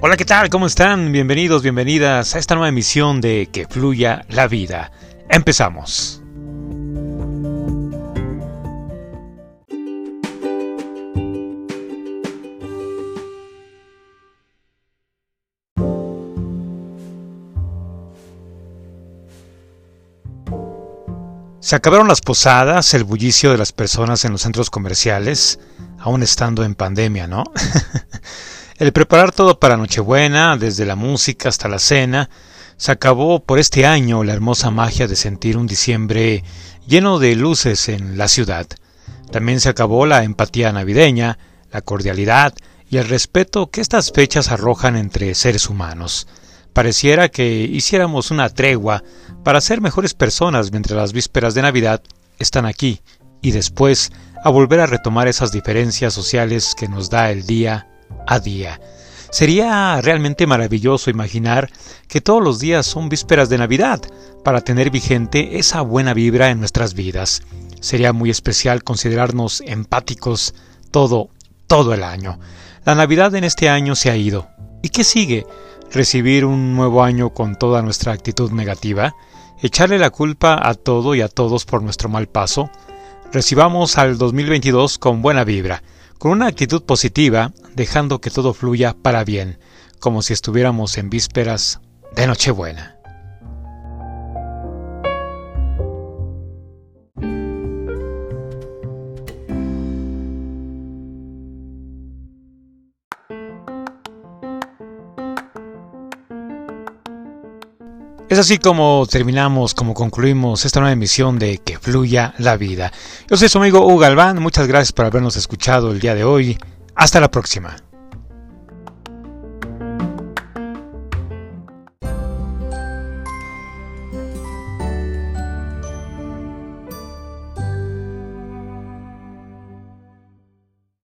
Hola, ¿qué tal? ¿Cómo están? Bienvenidos, bienvenidas a esta nueva emisión de Que Fluya la Vida. Empezamos. Se acabaron las posadas, el bullicio de las personas en los centros comerciales, aún estando en pandemia, ¿no? El preparar todo para Nochebuena, desde la música hasta la cena, se acabó por este año la hermosa magia de sentir un diciembre lleno de luces en la ciudad. También se acabó la empatía navideña, la cordialidad y el respeto que estas fechas arrojan entre seres humanos. Pareciera que hiciéramos una tregua para ser mejores personas mientras las vísperas de Navidad están aquí y después a volver a retomar esas diferencias sociales que nos da el día a día. Sería realmente maravilloso imaginar que todos los días son vísperas de Navidad para tener vigente esa buena vibra en nuestras vidas. Sería muy especial considerarnos empáticos todo, todo el año. La Navidad en este año se ha ido. ¿Y qué sigue? ¿Recibir un nuevo año con toda nuestra actitud negativa? ¿Echarle la culpa a todo y a todos por nuestro mal paso? Recibamos al 2022 con buena vibra con una actitud positiva, dejando que todo fluya para bien, como si estuviéramos en vísperas de Nochebuena. Es así como terminamos, como concluimos esta nueva emisión de Que Fluya la Vida. Yo soy su amigo Hugo Galván, muchas gracias por habernos escuchado el día de hoy. Hasta la próxima.